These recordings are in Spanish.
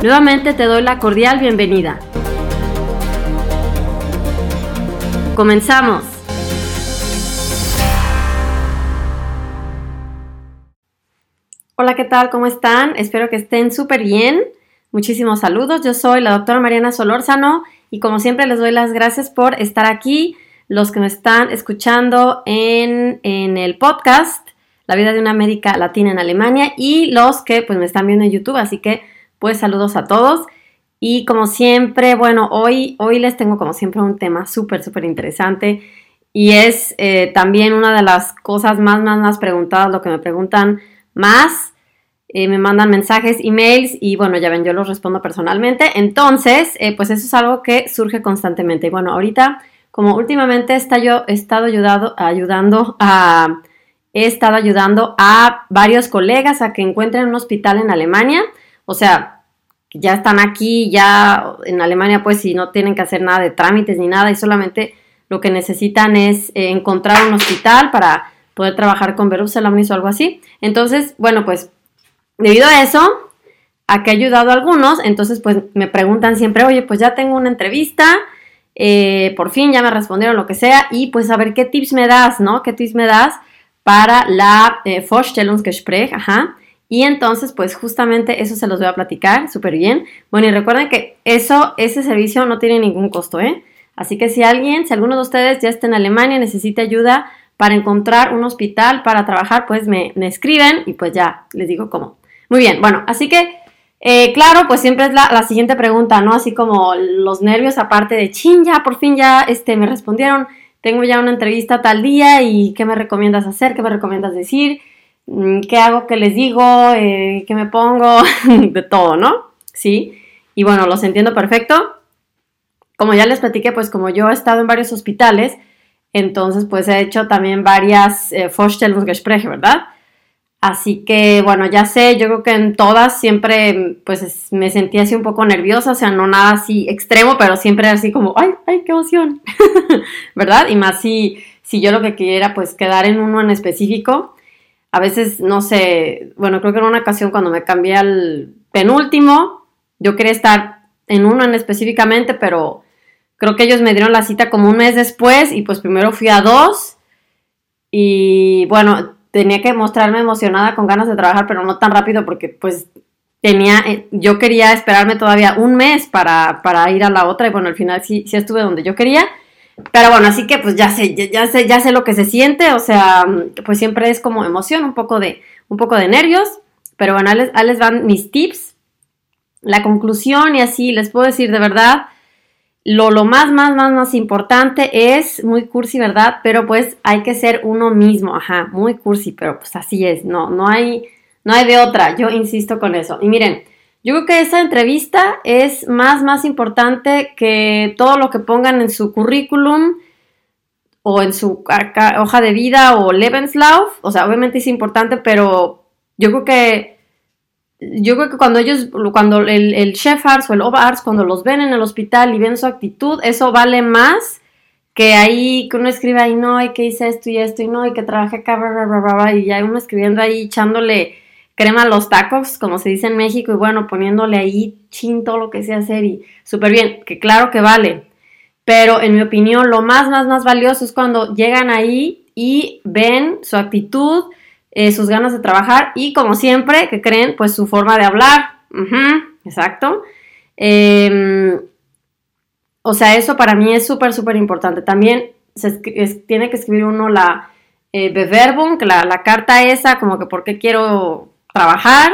Nuevamente te doy la cordial bienvenida. Comenzamos. Hola, ¿qué tal? ¿Cómo están? Espero que estén súper bien. Muchísimos saludos. Yo soy la doctora Mariana Solórzano y como siempre les doy las gracias por estar aquí. Los que me están escuchando en, en el podcast La vida de una médica latina en Alemania y los que pues me están viendo en YouTube. Así que pues saludos a todos. Y como siempre, bueno, hoy, hoy les tengo como siempre un tema súper, súper interesante. Y es eh, también una de las cosas más, más, más preguntadas, lo que me preguntan más. Eh, me mandan mensajes, emails y bueno, ya ven, yo los respondo personalmente. Entonces, eh, pues eso es algo que surge constantemente. Y bueno, ahorita, como últimamente está yo, he estado ayudado, ayudando a, he estado ayudando a varios colegas a que encuentren un hospital en Alemania. O sea, ya están aquí, ya en Alemania, pues si no tienen que hacer nada de trámites ni nada y solamente lo que necesitan es eh, encontrar un hospital para poder trabajar con Berufsalamis o algo así. Entonces, bueno, pues debido a eso, a que he ayudado a algunos, entonces pues me preguntan siempre, oye, pues ya tengo una entrevista, eh, por fin ya me respondieron lo que sea, y pues a ver qué tips me das, ¿no? ¿Qué tips me das para la eh, Vorstellungsgespräch? Ajá. Y entonces, pues justamente eso se los voy a platicar súper bien. Bueno, y recuerden que eso, ese servicio no tiene ningún costo, ¿eh? Así que si alguien, si alguno de ustedes ya está en Alemania y necesita ayuda para encontrar un hospital para trabajar, pues me, escriben y pues ya les digo cómo. Muy bien, bueno, así que, eh, claro, pues siempre es la, la, siguiente pregunta, ¿no? Así como los nervios aparte de, chin, ya, por fin ya, este, me respondieron, tengo ya una entrevista tal día y ¿qué me recomiendas hacer? ¿Qué me recomiendas decir? Mm, qué hago, qué les digo, eh, qué me pongo, de todo, ¿no? Sí. Y bueno, los entiendo perfecto. Como ya les platiqué, pues como yo he estado en varios hospitales, entonces pues he hecho también varias eh, Vorstellungsgespräche, ¿verdad? Así que bueno, ya sé, yo creo que en todas siempre pues me sentí así un poco nerviosa, o sea, no nada así extremo, pero siempre así como, ay, ay, qué emoción, ¿verdad? Y más si, si yo lo que quería pues quedar en uno en específico, a veces, no sé, bueno, creo que en una ocasión cuando me cambié al penúltimo, yo quería estar en uno en específicamente, pero creo que ellos me dieron la cita como un mes después y pues primero fui a dos. Y bueno, tenía que mostrarme emocionada con ganas de trabajar, pero no tan rápido porque pues tenía, eh, yo quería esperarme todavía un mes para, para ir a la otra y bueno, al final sí, sí estuve donde yo quería pero bueno, así que pues ya sé, ya, sé, ya sé lo que se siente, o sea, pues siempre es como emoción, un poco de, un poco de nervios, pero bueno, ahí les, les van mis tips, la conclusión y así les puedo decir de verdad, lo, lo más, más, más, más importante es muy cursi, ¿verdad? Pero pues hay que ser uno mismo, ajá, muy cursi, pero pues así es, no, no hay, no hay de otra, yo insisto con eso. Y miren, yo creo que esa entrevista es más, más importante que todo lo que pongan en su currículum o en su hoja de vida o Lebenslauf. O sea, obviamente es importante, pero yo creo que yo creo que cuando ellos, cuando el, chef arts o el arts, cuando los ven en el hospital y ven su actitud, eso vale más que ahí que uno escribe ahí, no, y que hice esto y esto y no, y que trabajé acá, y ya uno escribiendo ahí, echándole crema los tacos, como se dice en México, y bueno, poniéndole ahí chin todo lo que sea hacer y súper bien, que claro que vale. Pero en mi opinión, lo más, más, más valioso es cuando llegan ahí y ven su actitud, eh, sus ganas de trabajar y como siempre, que creen, pues su forma de hablar. exacto. Em, o sea, eso para mí es súper, súper importante. También se tiene que escribir uno la eh, Beverbum, la, la carta esa, como que por qué quiero trabajar.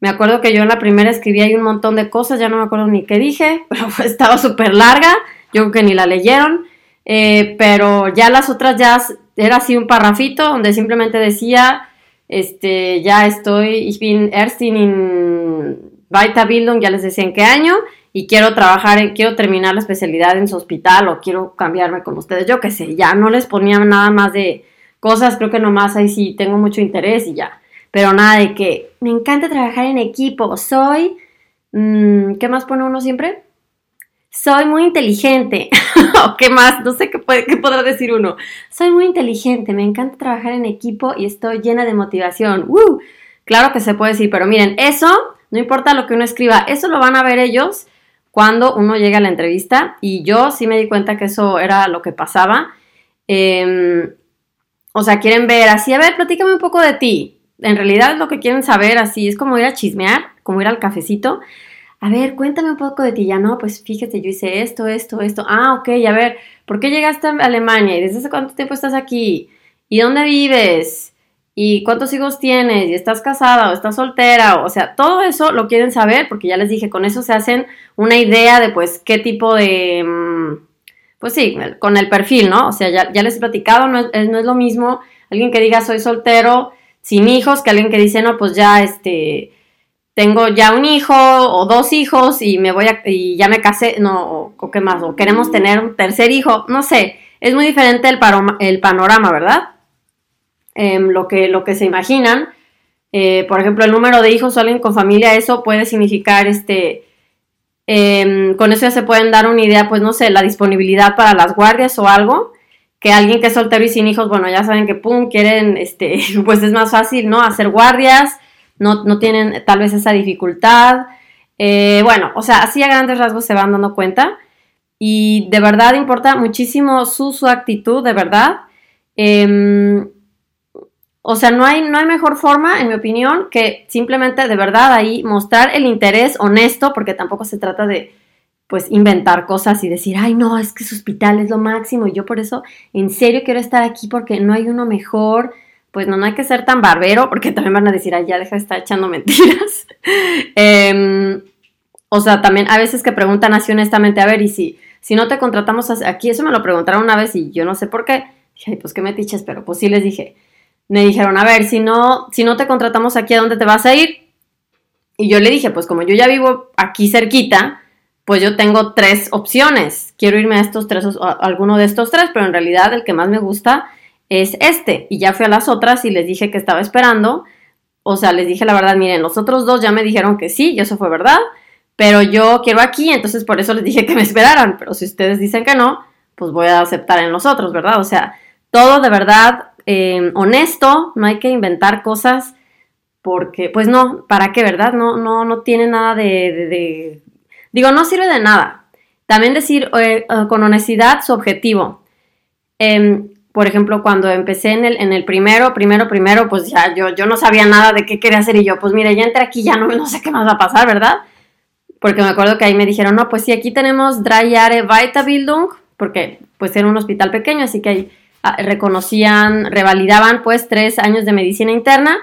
Me acuerdo que yo en la primera escribí ahí un montón de cosas, ya no me acuerdo ni qué dije, pero estaba súper larga, yo creo que ni la leyeron. Eh, pero ya las otras ya era así un parrafito donde simplemente decía, este, ya estoy, ich bin Erstin in Weiterbildung, ya les decía en qué año, y quiero trabajar, quiero terminar la especialidad en su hospital o quiero cambiarme con ustedes, yo qué sé, ya no les ponía nada más de cosas, creo que nomás ahí sí tengo mucho interés y ya, pero nada de que me encanta trabajar en equipo, soy, mm, ¿qué más pone uno siempre? soy muy inteligente. o qué más, no sé qué, puede, qué podrá decir uno. Soy muy inteligente, me encanta trabajar en equipo y estoy llena de motivación. ¡Uh! Claro que se puede decir, pero miren, eso, no importa lo que uno escriba, eso lo van a ver ellos cuando uno llega a la entrevista y yo sí me di cuenta que eso era lo que pasaba. Em, o sea, quieren ver así, a ver, platícame un poco de ti. En realidad lo que quieren saber así es como ir a chismear, como ir al cafecito a ver, cuéntame un poco de ti. Ya no, pues fíjate, yo hice esto, esto, esto. Ah, ok, a ver, ¿por qué llegaste a Alemania? ¿Y desde hace cuánto tiempo estás aquí? ¿Y dónde vives? ¿Y cuántos hijos tienes? ¿Y estás casada o estás soltera? O sea, todo eso lo quieren saber porque ya les dije, con eso se hacen una idea de pues qué tipo de... Mm, pues sí, con el perfil, ¿no? O sea, ya, ya les he platicado, no es, no es lo mismo alguien que diga soy soltero sin hijos que alguien que dice, no, pues ya este tengo ya un hijo o dos hijos y me voy a, y ya me casé, no, o, qué más, o queremos tener un tercer hijo, no sé, es muy diferente el, el panorama, ¿verdad? Em, lo, que, lo que se imaginan. Eh, por ejemplo, el número de hijos o alguien con familia, eso puede significar, este, em, con eso ya se pueden dar una idea, pues no sé, la disponibilidad para las guardias o algo, que alguien que es soltero y sin hijos, bueno, ya saben que, pum, quieren, este, pues es más fácil, ¿no? Hacer guardias, no, tienen tal vez esa dificultad. Eh, bueno, o sea, así a grandes rasgos se van dando cuenta y de verdad importa muchísimo su, su actitud, de verdad. Em, o sea, no hay, no hay mejor forma, en mi opinión, que simplemente de verdad ahí mostrar el interés honesto, porque tampoco se trata de, pues, inventar cosas y decir, ay, no, es que su hospital es lo máximo y yo por eso en serio quiero estar aquí porque no hay uno mejor pues no, no hay que ser tan barbero, porque también van a decir, ay, ya deja de estar echando mentiras. Em, o sea, también a veces que preguntan así honestamente, a ver, y si, si no te contratamos aquí, eso me lo preguntaron una vez y yo no sé por qué. Dije, ay, pues qué metiches, pero pues sí les dije. Me dijeron, a ver, si no, si no te contratamos aquí, ¿a dónde te vas a ir? Y yo le dije, pues como yo ya vivo aquí cerquita, pues yo tengo tres opciones. Quiero irme a estos tres, a alguno de estos tres, pero en realidad el que más me gusta es este. Y ya fui a las otras y les dije que estaba esperando. O sea, les dije la verdad, miren, los otros dos ya me dijeron que sí, y eso fue verdad, pero yo quiero aquí, entonces por eso les dije que me esperaran. Pero si ustedes dicen que no, pues voy a aceptar en los otros, ¿verdad? O sea, todo de verdad em, honesto, no hay que inventar cosas porque, pues no, ¿para qué, verdad? No, no, no tiene nada de, digo, no sirve de nada. También decir eh, eh, con honestidad su objetivo. Eh, por ejemplo, cuando empecé en el, en el primero, primero, primero, pues ya yo, yo no sabía nada de qué quería hacer y yo, pues mire, ya entré aquí, ya no, no sé qué más va a pasar, ¿verdad? Porque me acuerdo que ahí me dijeron, no, pues sí, aquí tenemos Dry Are Weiterbildung, porque pues era un hospital pequeño, así que ahí ah, reconocían, revalidaban pues tres años de medicina interna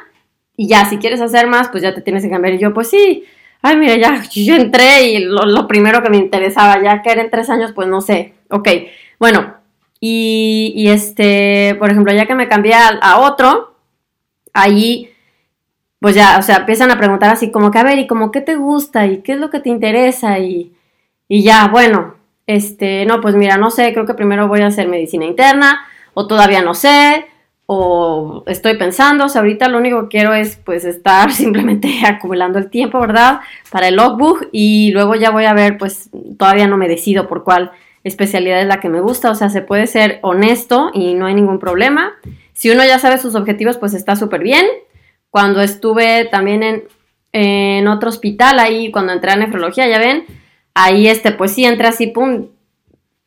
y ya, si quieres hacer más, pues ya te tienes que cambiar. Y yo, pues sí, ay, mira, ya, yo entré y lo, primero que me interesaba, ya que eran tres años, pues no sé, ok, bueno, y, este, por ejemplo, ya que me cambié a, otro, ahí, pues ya, o sea, empiezan a preguntar así como que, a ver, ¿y como qué te gusta? ¿Y qué es lo que te interesa? Y, y ya, bueno, este, no, pues mira, no sé, creo que primero voy a hacer medicina interna, o todavía no sé, o estoy pensando, o sea, ahorita lo único que quiero es pues estar simplemente acumulando el tiempo, ¿verdad? Para el logbook y luego ya voy a ver, pues todavía no me decido por cuál especialidad es la que me gusta, o sea, se puede ser honesto y no hay ningún problema. Si uno ya sabe sus objetivos, pues está súper bien. Cuando estuve también en, en, otro hospital, ahí cuando entré a nefrología, ya ven, ahí este, pues sí, entré así, pum,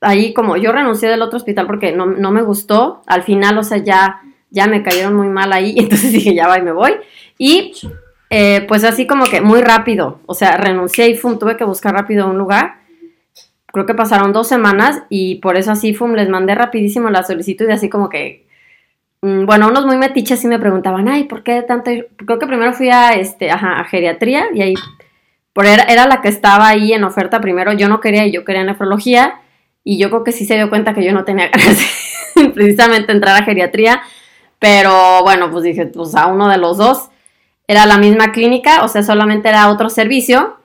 ahí como yo renuncié del otro hospital porque no, me gustó, al final, o sea, ya, ya me cayeron muy mal ahí, entonces dije, ya va y me voy. Y eh, pues así como que muy rápido, o sea, renuncié y pum, tuve que buscar rápido un lugar creo que pasaron dos semanas y por eso así fue, les mandé rapidísimo la solicitud y así como que, mm, bueno, unos muy metiches sí me preguntaban, ay, ¿por qué tanto? Creo que primero fui a, este, a geriatría y ahí, por era, era la que estaba ahí en oferta primero, yo no quería y yo quería nefrología y yo creo que sí se dio cuenta que yo no tenía ganas precisamente entrar a geriatría, pero bueno, pues dije, pues a uno de los dos era la misma clínica, o sea, solamente era otro servicio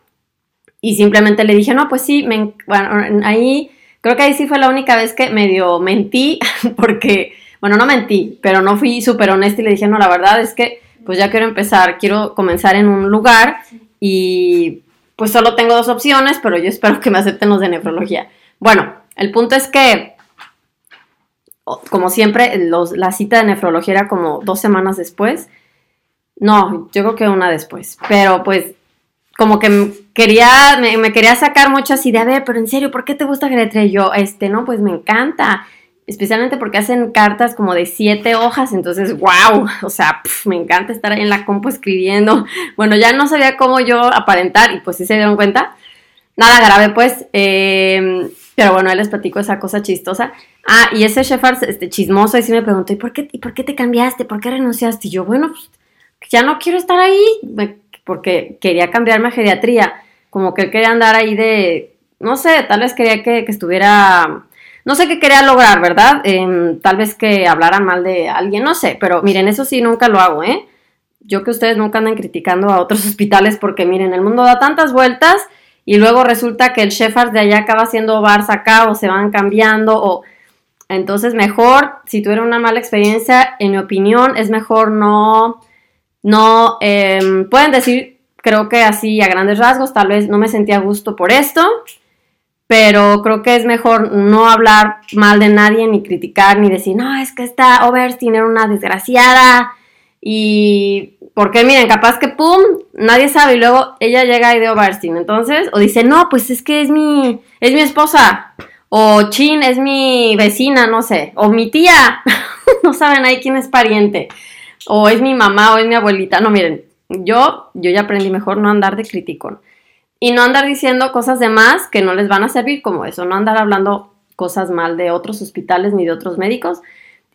y simplemente le dije, no, pues sí, bueno, ahí, creo que ahí sí fue la única vez que medio mentí, porque, bueno, no mentí, pero no fui súper honesta y le dije, no, la verdad es que, pues ya quiero empezar, quiero comenzar en un lugar y pues solo tengo dos opciones, pero yo espero que me acepten los de nefrología. Bueno, el punto es que, como siempre, la cita de nefrología era como dos semanas después. No, yo creo que una después. Pero pues como que quería, me, quería sacar mucho así de, pero en serio, ¿por qué te gusta geriatría? Y yo, este, no, pues me encanta. Especialmente porque hacen cartas como de siete hojas, entonces, wow, o sea, me encanta estar ahí en la compu escribiendo. Bueno, ya no sabía cómo yo aparentar y pues sí se dieron cuenta. Nada grave, pues. Eh, pero bueno, él les platico esa cosa chistosa. Ah, y ese chef este, chismoso, y sí me preguntó, ¿y por, qué, ¿y por qué te cambiaste? ¿Por qué renunciaste? Y yo, bueno, pues ya no quiero estar ahí, porque quería cambiarme a geriatría. Como que él quería andar ahí de, no sé, tal vez quería que, estuviera, no sé qué quería lograr, ¿verdad? Em, tal vez que hablara mal de alguien, no sé, pero miren, eso sí nunca lo hago, ¿eh? Yo que ustedes nunca andan criticando a otros hospitales porque miren, el mundo da tantas vueltas y luego resulta que el Shepard de allá acaba siendo Barça acá o se van cambiando o entonces mejor si tuvieron una mala experiencia en mi opinión es mejor no no em, pueden decir creo que así a grandes rasgos tal vez no me sentía a gusto por esto pero creo que es mejor no hablar mal de nadie ni criticar ni decir no es que esta Overstein era una desgraciada y porque miren, capaz que pum, nadie sabe y luego ella llega y de Oberstein. Entonces, o dice, no, pues es que es mi, es mi esposa. O Chin es mi vecina, no sé. O mi tía. no saben ahí quién es pariente. O es mi mamá o es mi abuelita. No, miren, yo, yo ya aprendí mejor no andar de criticón. Y no andar diciendo cosas de más que no les van a servir como eso. No andar hablando cosas mal de otros hospitales ni de otros médicos.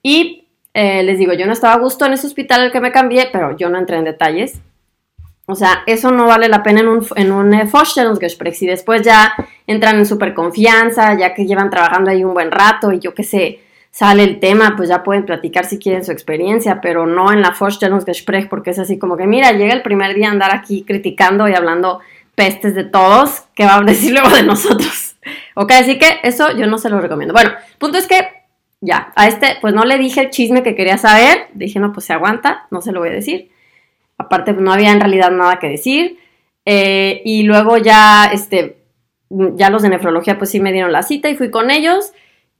Y eh, les digo, yo no estaba a gusto en ese hospital al que me cambié, pero yo no entré en detalles. O sea, eso no vale la pena en un, en un eh, Vorstellungsgespräch. Después ya entran en súper confianza, ya que llevan trabajando ahí un buen rato y yo qué sé, sale el tema, pues ya pueden platicar si quieren su experiencia, pero no en la Vorstellungsgespräch, porque es así como que, mira, llega el primer día a andar aquí criticando y hablando pestes de todos, ¿qué va a decir luego de nosotros? ok, así que eso yo no se lo recomiendo. Bueno, punto es que ya, a este, pues no le dije el chisme que quería saber. Dije, no, pues se aguanta, no se lo voy a decir. Aparte, pues no había en realidad nada que decir. Eh, y luego ya, este, ya los de nefrología, pues sí me dieron la cita y fui con ellos.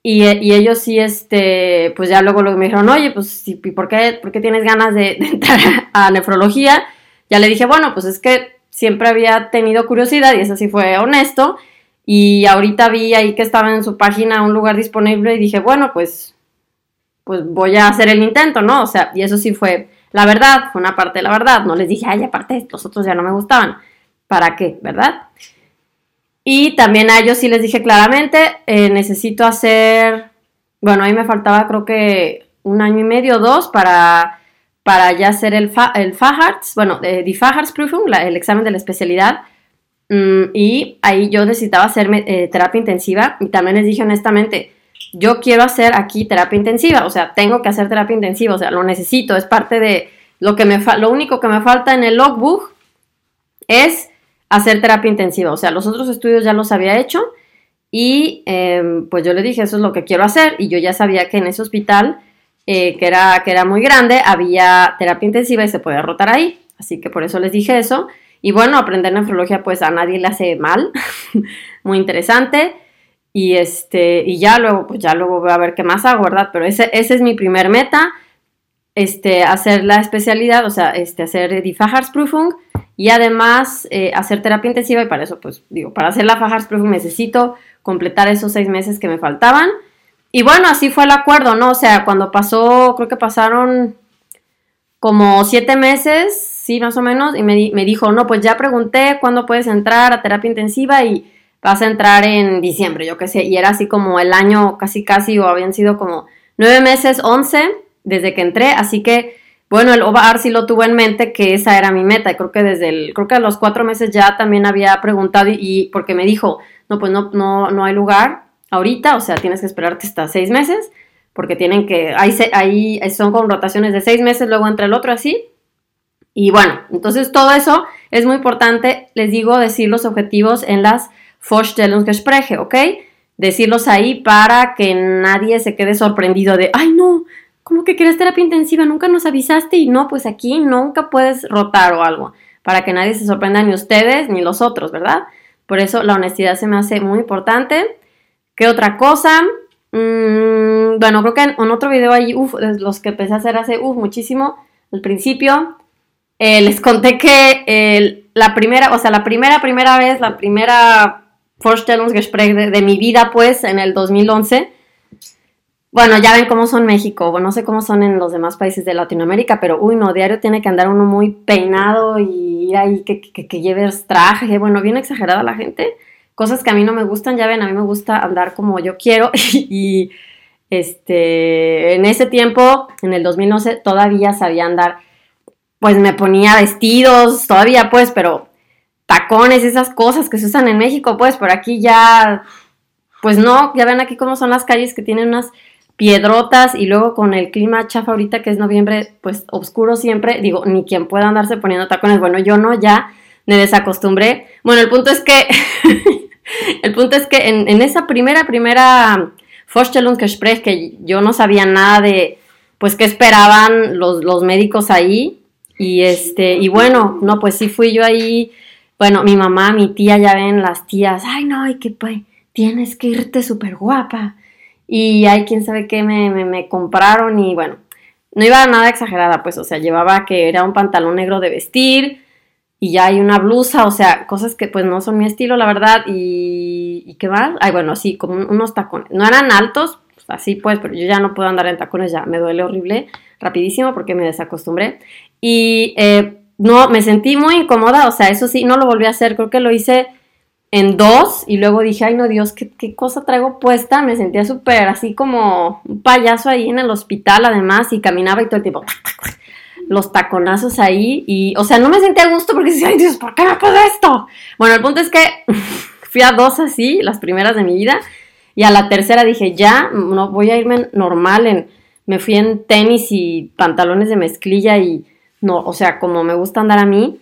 Y, ellos sí, este, pues ya luego, me dijeron, oye, pues, ¿y por qué, por qué tienes ganas de, de entrar a nefrología? Ya le dije, bueno, pues es que siempre había tenido curiosidad y eso sí fue honesto. Y ahorita vi ahí que estaba en su página un lugar disponible y dije, bueno, pues, pues voy a hacer el intento, ¿no? O sea, y eso sí fue la verdad, fue una parte de la verdad. No les dije, ay, aparte, los otros ya no me gustaban. ¿Para qué? ¿Verdad? Y también a ellos sí les dije claramente, eh, necesito hacer, bueno, ahí me faltaba creo que un año y medio, dos, para, para ya hacer el, el FAHARTS, bueno, eh, die Fahartsprüfung, el examen de la especialidad y ahí yo necesitaba hacer eh, terapia intensiva y también les dije honestamente, yo quiero hacer aquí terapia intensiva, o sea, tengo que hacer terapia intensiva, o sea, lo necesito, es parte de lo que me lo único que me falta en el logbook es hacer terapia intensiva, o sea, los otros estudios ya los había hecho y em, pues yo le dije, eso es lo que quiero hacer y yo ya sabía que en ese hospital, eh, que, era, que era muy grande, había terapia intensiva y se podía rotar ahí, así que por eso les dije eso. Y bueno, aprender nefrología pues a nadie le hace mal, muy interesante. Y este, y ya luego, pues ya luego voy a ver qué más hago, ¿verdad? Pero ese, ese es mi primer meta, este, hacer la especialidad, o sea, este, hacer die Facharzprüfung y además eh, hacer terapia intensiva y para eso, pues digo, para hacer la Facharzprüfung necesito completar esos seis meses que me faltaban. Y bueno, así fue el acuerdo, ¿no? O sea, cuando pasó, creo que pasaron como siete meses, sí, más o menos, y me, me, dijo, no, pues ya pregunté cuándo puedes entrar a terapia intensiva y vas a entrar en diciembre, yo qué sé, y era así como el año casi casi, o habían sido como nueve meses, once, desde que entré, así que, bueno, el OVAR sí lo tuvo en mente que esa era mi meta, y creo que desde el, creo que a los cuatro meses ya también había preguntado, y, porque me dijo, no, pues no, no, no hay lugar ahorita, o sea, tienes que esperarte hasta seis meses, porque tienen que, ahí, ahí son con rotaciones de seis meses, luego entre el otro así, y bueno, entonces todo eso es muy importante, les digo, decir los objetivos en las Vorstellungsgespräche, ¿ok? Decirlos ahí para que nadie se quede sorprendido de, ay no, ¿cómo que quieres terapia intensiva? Nunca nos avisaste y no, pues aquí nunca puedes rotar o algo, para que nadie se sorprenda ni ustedes ni los otros, ¿verdad? Por eso la honestidad se me hace muy importante. ¿Qué otra cosa? Mm, bueno, creo que en, otro video ahí, uff, los que empecé a hacer hace, uff, muchísimo, al principio, eh, les conté que la primera, o sea, la primera, primera vez, la primera Vorstellungsgespräch de, de mi vida, pues, en el 2011, bueno, ya ven cómo son México, bueno, no sé cómo son en los demás países de Latinoamérica, pero uy, no, diario tiene que andar uno muy peinado y ir ahí que, lleves traje, bueno, bien exagerada la gente, cosas que a mí no me gustan, ya ven, a mí me gusta andar como yo quiero. Y este, en ese tiempo, en el 2011, todavía sabía andar pues me ponía vestidos todavía, pues, pero tacones, esas cosas que se usan en México, pues, por aquí ya, pues no, ya ven aquí cómo son las calles que tienen unas piedrotas y luego con el clima chafa ahorita que es noviembre, pues oscuro siempre, digo, ni quien pueda andarse poniendo tacones, bueno, yo no, ya me desacostumbré. Bueno, el punto es que, el punto es que en, esa primera, primera Vorstellungsgespräch que yo no sabía nada de, pues, qué esperaban los, los médicos ahí, y este, y bueno, no, pues sí fui yo ahí, bueno, mi mamá, mi tía, ya ven las tías, ay no, hay que pues, tienes que irte súper guapa. Y hay quien sabe qué me, me, compraron y bueno, no iba nada exagerada, pues, o sea, llevaba que era un pantalón negro de vestir y ya hay una blusa, o sea, cosas que pues no son mi estilo, la verdad, y, y qué más, ay, bueno, sí, como unos tacones, no eran altos, pues, así pues, pero yo ya no puedo andar en tacones, ya me duele horrible, rapidísimo porque me desacostumbré. Y eh, no, me sentí muy incómoda, o sea, eso sí, no lo volví a hacer, creo que lo hice en dos y luego dije, ay no Dios, ¿qué, qué cosa traigo puesta? Me sentía súper así como un payaso ahí en el hospital además y caminaba y todo el tiempo los taconazos ahí y, o sea, no me sentía a gusto porque decía, ay Dios, ¿por qué me puedo esto? Bueno, el punto es que fui a dos así, las primeras de mi vida, y a la tercera dije, ya, no voy a irme normal en, me fui en tenis y pantalones de mezclilla y no, o sea, como me gusta andar a mí,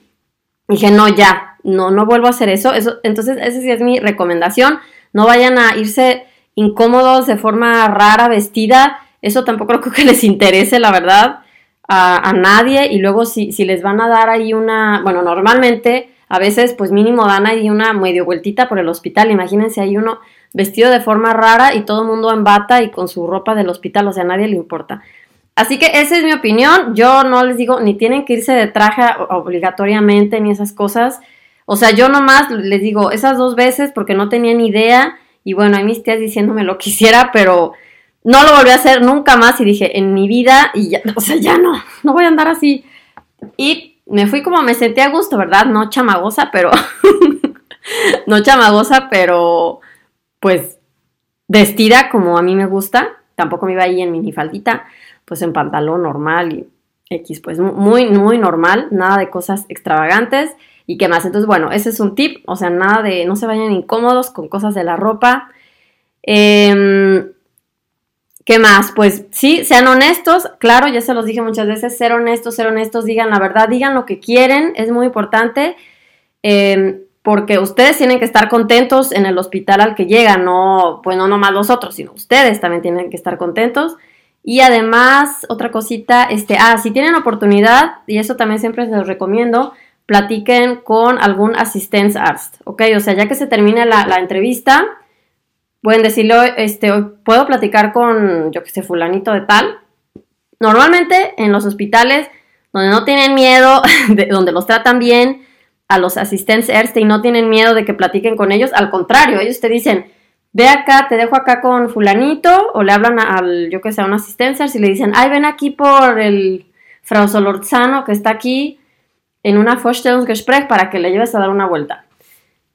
dije, no, ya, no, no vuelvo a hacer eso. eso entonces, esa sí es mi recomendación. No vayan a irse incómodos de forma rara, vestida. Eso tampoco creo que les interese, la verdad, a, nadie. Y luego, si, si les van a dar ahí una, bueno, normalmente, a veces, pues mínimo dan ahí una medio vueltita por el hospital. Imagínense, hay uno vestido de forma rara y todo el mundo en bata y con su ropa del hospital, o sea, a nadie le importa. Así que esa es mi opinión. Yo no les digo ni tienen que irse de traje obligatoriamente ni esas cosas. O sea, yo nomás les digo esas dos veces porque no tenía ni idea. Y bueno, hay mis tías diciéndome lo quisiera, pero no lo volví a hacer nunca más. Y dije, en mi vida, y ya, o sea, ya no, no voy a andar así. Y me fui como me sentí a gusto, ¿verdad? No chamagosa, pero. no chamagosa, pero. Pues vestida como a mí me gusta. Tampoco me iba ahí en minifaldita pues en pantalón normal y X, pues muy, muy normal, nada de cosas extravagantes y qué más. Entonces, bueno, ese es un tip, o sea, nada de, no se vayan incómodos con cosas de la ropa. Em, ¿Qué más? Pues sí, sean honestos, claro, ya se los dije muchas veces, ser honestos, ser honestos, digan la verdad, digan lo que quieren, es muy importante, em, porque ustedes tienen que estar contentos en el hospital al que llegan, no, pues no nomás los otros, sino ustedes también tienen que estar contentos. Y además, otra cosita, este, ah, si tienen oportunidad, y eso también siempre se los recomiendo, platiquen con algún arzt, ¿ok? O sea, ya que se termine la, entrevista, pueden decirle, este, puedo platicar con, yo que sé, fulanito de tal. Normalmente en los hospitales donde no tienen miedo, donde los tratan bien, a los Assistenzärzte y no tienen miedo de que platiquen con ellos, al contrario, ellos te dicen, ve acá, te dejo acá con fulanito, o le hablan al, yo que sé, a una asistencia, si le dicen, ay, ven aquí por el Frau Solorzano que está aquí en una Vorstellungsgespräch para que le lleves a dar una vuelta.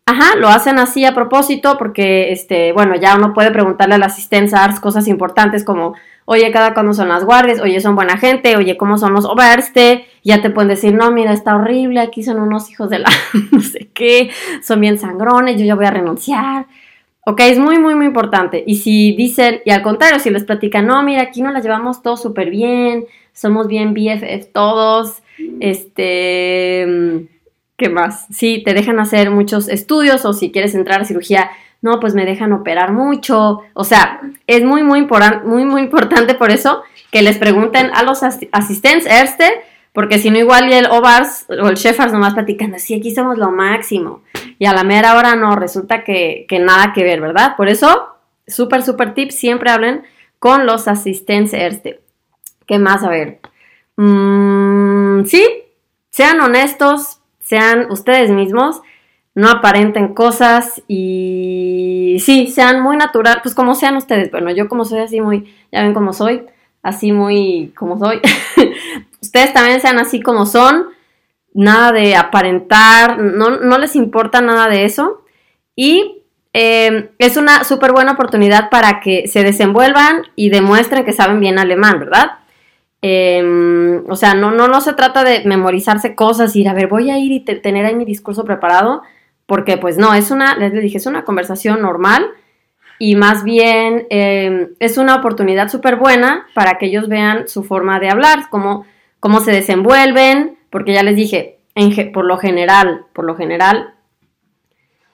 Ajá, lo hacen así a propósito porque, este, bueno, ya uno puede preguntarle a la asistencia cosas importantes como, oye, cada cuándo son las guardias, oye, son buena gente, oye, ¿cómo son los overste? Ya te pueden decir, no, mira, está horrible, aquí son unos hijos de la no sé qué, son bien sangrones, yo ya voy a renunciar. Ok, es muy, muy, muy importante. Y si dicen, y al contrario, si les platican, no, mira, aquí nos la llevamos todos súper bien, somos bien BFF todos, este ¿Qué más? Sí, te dejan hacer muchos estudios o si quieres entrar a cirugía, no, pues me dejan operar mucho. O sea, es muy, muy, muy, muy importante por eso que les pregunten a los asistentes este, porque si no igual y el OVARS o el Shefars nomás platicando, sí, aquí somos lo máximo. Y a la mera hora no, resulta que, nada que ver, ¿verdad? Por eso, súper, súper tip, siempre hablen con los asistentes este. ¿Qué más? A ver. Mm, sí, sean honestos, sean ustedes mismos, no aparenten cosas y sí, sean muy natural, pues como sean ustedes. Bueno, yo como soy así muy, ya ven cómo soy, así muy como soy. ustedes también sean así como son, nada de aparentar, no, les importa nada de eso. Y eh, es una súper buena oportunidad para que se desenvuelvan y demuestren que saben bien alemán, ¿verdad? Em, o sea, no, no, no se trata de memorizarse cosas y ir a ver, voy a ir y tener ahí mi discurso preparado, porque pues no, es una, les dije, es una conversación normal y más bien em, es una oportunidad súper buena para que ellos vean su forma de hablar, cómo, cómo se desenvuelven, porque ya les dije, por lo general, por lo general,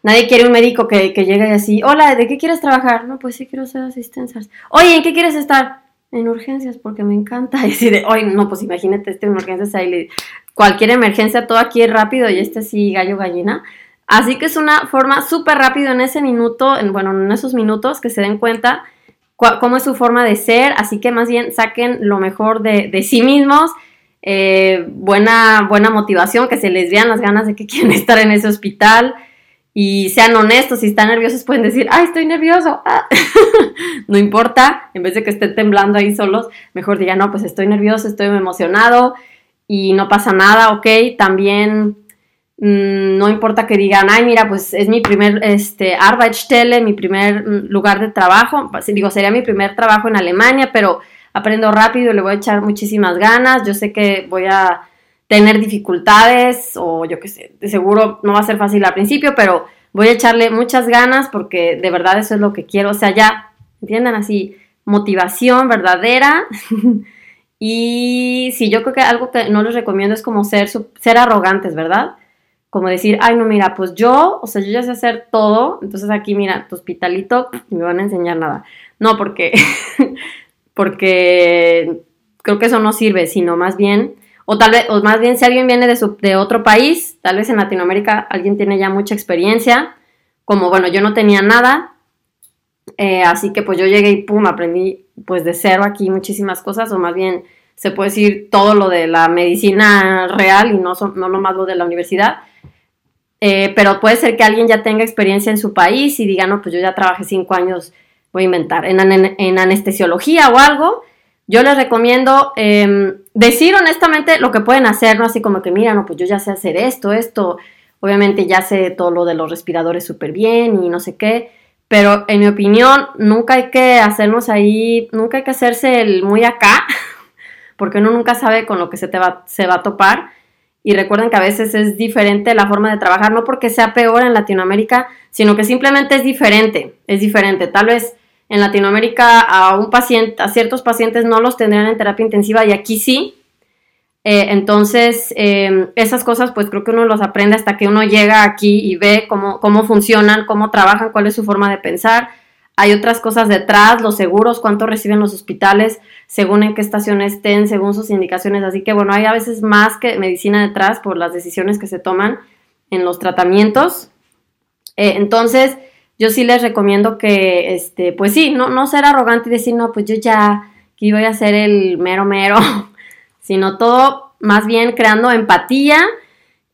nadie quiere un médico que, que llegue así, hola, ¿de qué quieres trabajar? No, pues sí quiero ser asistencia. Oye, ¿en qué quieres estar? en urgencias porque me encanta. Y de, hoy no, pues imagínate este en urgencias ahí, cualquier emergencia, todo aquí rápido y este sí, gallo gallina. Así que es una forma súper rápido en ese minuto, en, bueno, en esos minutos que se den cuenta cómo es su forma de ser. Así que más bien saquen lo mejor de, sí mismos. Eh, buena, buena motivación, que se les vean las ganas de que quieren estar en ese hospital y sean honestos, si están nerviosos pueden decir, ay, estoy nervioso, ah". no importa, en vez de que estén temblando ahí solos, mejor digan, no, pues estoy nervioso, estoy emocionado y no pasa nada, ok, también no importa que digan, ay, mira, pues es mi primer, este, Arbeitsstelle, mi primer mm, lugar de trabajo, pues, digo, sería mi primer trabajo en Alemania, pero aprendo rápido, le voy a echar muchísimas ganas, yo sé que voy a tener dificultades o yo qué sé, de seguro no va a ser fácil al principio, pero voy a echarle muchas ganas porque de verdad eso es lo que quiero, o sea, ya, entiendan así, motivación verdadera. y sí, yo creo que algo que no les recomiendo es como ser, ser arrogantes, ¿verdad? Como decir, ay, no, mira, pues yo, o sea, yo ya sé hacer todo, entonces aquí, mira, tu hospitalito, me van a enseñar nada. No, porque, porque creo que eso no sirve, sino más bien o tal vez, o más bien si alguien viene de, de otro país, tal vez en Latinoamérica alguien tiene ya mucha experiencia, como bueno, yo no tenía nada, eh, así que pues yo llegué y pum, aprendí pues de cero aquí muchísimas cosas, o más bien se puede decir todo lo de la medicina real y no, no nomás lo de la universidad. Eh, pero puede ser que alguien ya tenga experiencia en su país y diga, no, pues yo ya trabajé cinco años, voy a inventar, en, anestesiología o algo, yo les recomiendo em, decir honestamente lo que pueden hacer, ¿no? Así como que, mira, no, pues yo ya sé hacer esto, esto, obviamente ya sé todo lo de los respiradores súper bien y no sé qué, pero en mi opinión nunca hay que hacernos ahí, nunca hay que hacerse el muy acá, porque uno nunca sabe con lo que se, te va, se va a topar. Y recuerden que a veces es diferente la forma de trabajar, no porque sea peor en Latinoamérica, sino que simplemente es diferente, es diferente. Tal vez en Latinoamérica a un paciente, a ciertos pacientes no los tendrían en terapia intensiva y aquí sí. Eh, entonces, em, esas cosas pues creo que uno los aprende hasta que uno llega aquí y ve cómo, cómo funcionan, cómo trabajan, cuál es su forma de pensar. Hay otras cosas detrás, los seguros, cuánto reciben los hospitales, según en qué estación estén, según sus indicaciones. Así que bueno, hay a veces más que medicina detrás por las decisiones que se toman en los tratamientos. Eh, entonces, yo sí les recomiendo que, este, pues sí, no, no ser arrogante y decir, no, pues yo ya aquí voy a ser el mero mero, sino todo más bien creando empatía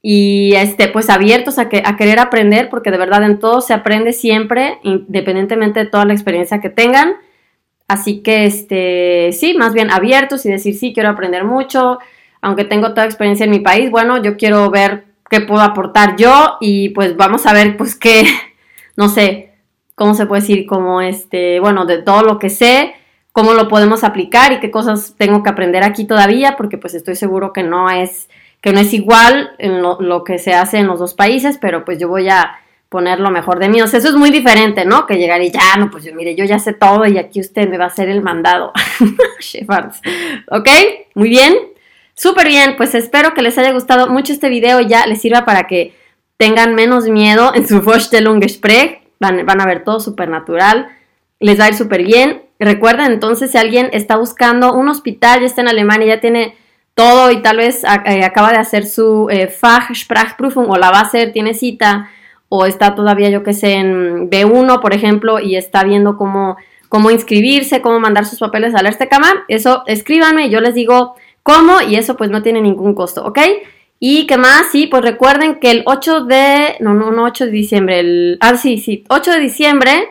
y este, pues abiertos a, que, a querer aprender, porque de verdad en todo se aprende siempre, independientemente de toda la experiencia que tengan. Así que, este, sí, más bien abiertos y decir, sí, quiero aprender mucho, aunque tengo toda experiencia en mi país, bueno, yo quiero ver qué puedo aportar yo y pues vamos a ver pues qué, no sé, cómo se puede decir, como este, bueno, de todo lo que sé, cómo lo podemos aplicar y qué cosas tengo que aprender aquí todavía, porque pues estoy seguro que no es, que no es igual en lo, que se hace en los dos países, pero pues yo voy a poner lo mejor de mí. O sea, eso es muy diferente, ¿no? Que llegar y ya, no, pues yo, mire, yo ya sé todo y aquí usted me va a hacer el mandado. ¿Ok? Muy bien. Súper bien, pues espero que les haya gustado mucho este video ya les sirva para que tengan menos miedo en su Vorstellung Gespräch. Van, van a ver todo súper natural. Les va a ir súper bien. Recuerden entonces, si alguien está buscando un hospital, ya está en Alemania, ya tiene todo y tal vez eh, acaba de hacer su eh, Fachsprachprüfung o la va a hacer, tiene cita o está todavía, yo que sé, en B1, por ejemplo, y está viendo cómo, cómo inscribirse, cómo mandar sus papeles a la cama, eso escríbanme, yo les digo cómo y eso pues no tiene ningún costo, ¿ok? Y qué más, sí, pues recuerden que el 8 de, no, no, no 8 de diciembre, el, ah, sí, sí, 8 de diciembre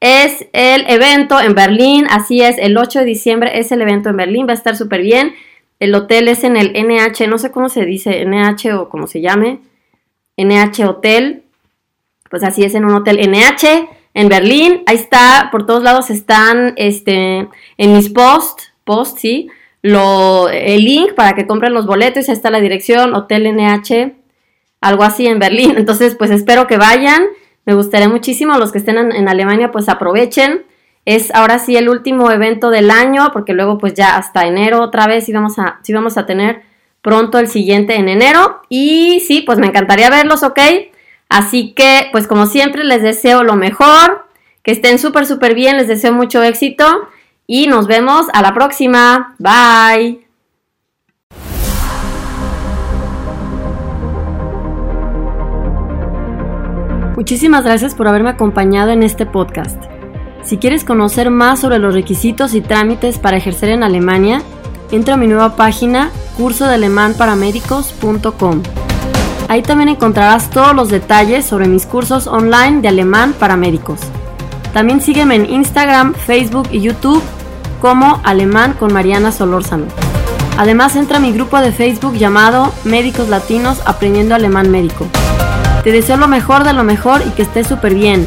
es el evento en Berlín, así es, el 8 de diciembre es el evento en Berlín, va a estar súper bien. El hotel es en el NH, no sé cómo se dice, NH o cómo se llame, NH Hotel, pues así es en un hotel NH en Berlín, ahí está, por todos lados están, este, en mis posts, post, sí, lo, el link para que compren los boletos, ahí está la dirección, Hotel NH, algo así en Berlín, entonces pues espero que vayan. Me gustaría muchísimo, los que estén en, Alemania, pues aprovechen. Es ahora sí el último evento del año, porque luego pues ya hasta enero otra vez sí vamos a, sí vamos a tener pronto el siguiente en enero. Y sí, pues me encantaría verlos, ¿ok? Así que, pues como siempre, les deseo lo mejor, que estén súper, súper bien, les deseo mucho éxito y nos vemos a la próxima. Bye. Muchísimas gracias por haberme acompañado en este podcast. Si quieres conocer más sobre los requisitos y trámites para ejercer en Alemania, entra a mi nueva página cursodealemanparamédicos.com. Ahí también encontrarás todos los detalles sobre mis cursos online de alemán para médicos. También sígueme en Instagram, Facebook y YouTube como Alemán con Mariana Solórzano. Además entra a mi grupo de Facebook llamado Médicos Latinos Aprendiendo Alemán Médico. Te deseo lo mejor de lo mejor y que estés súper bien.